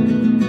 Bye.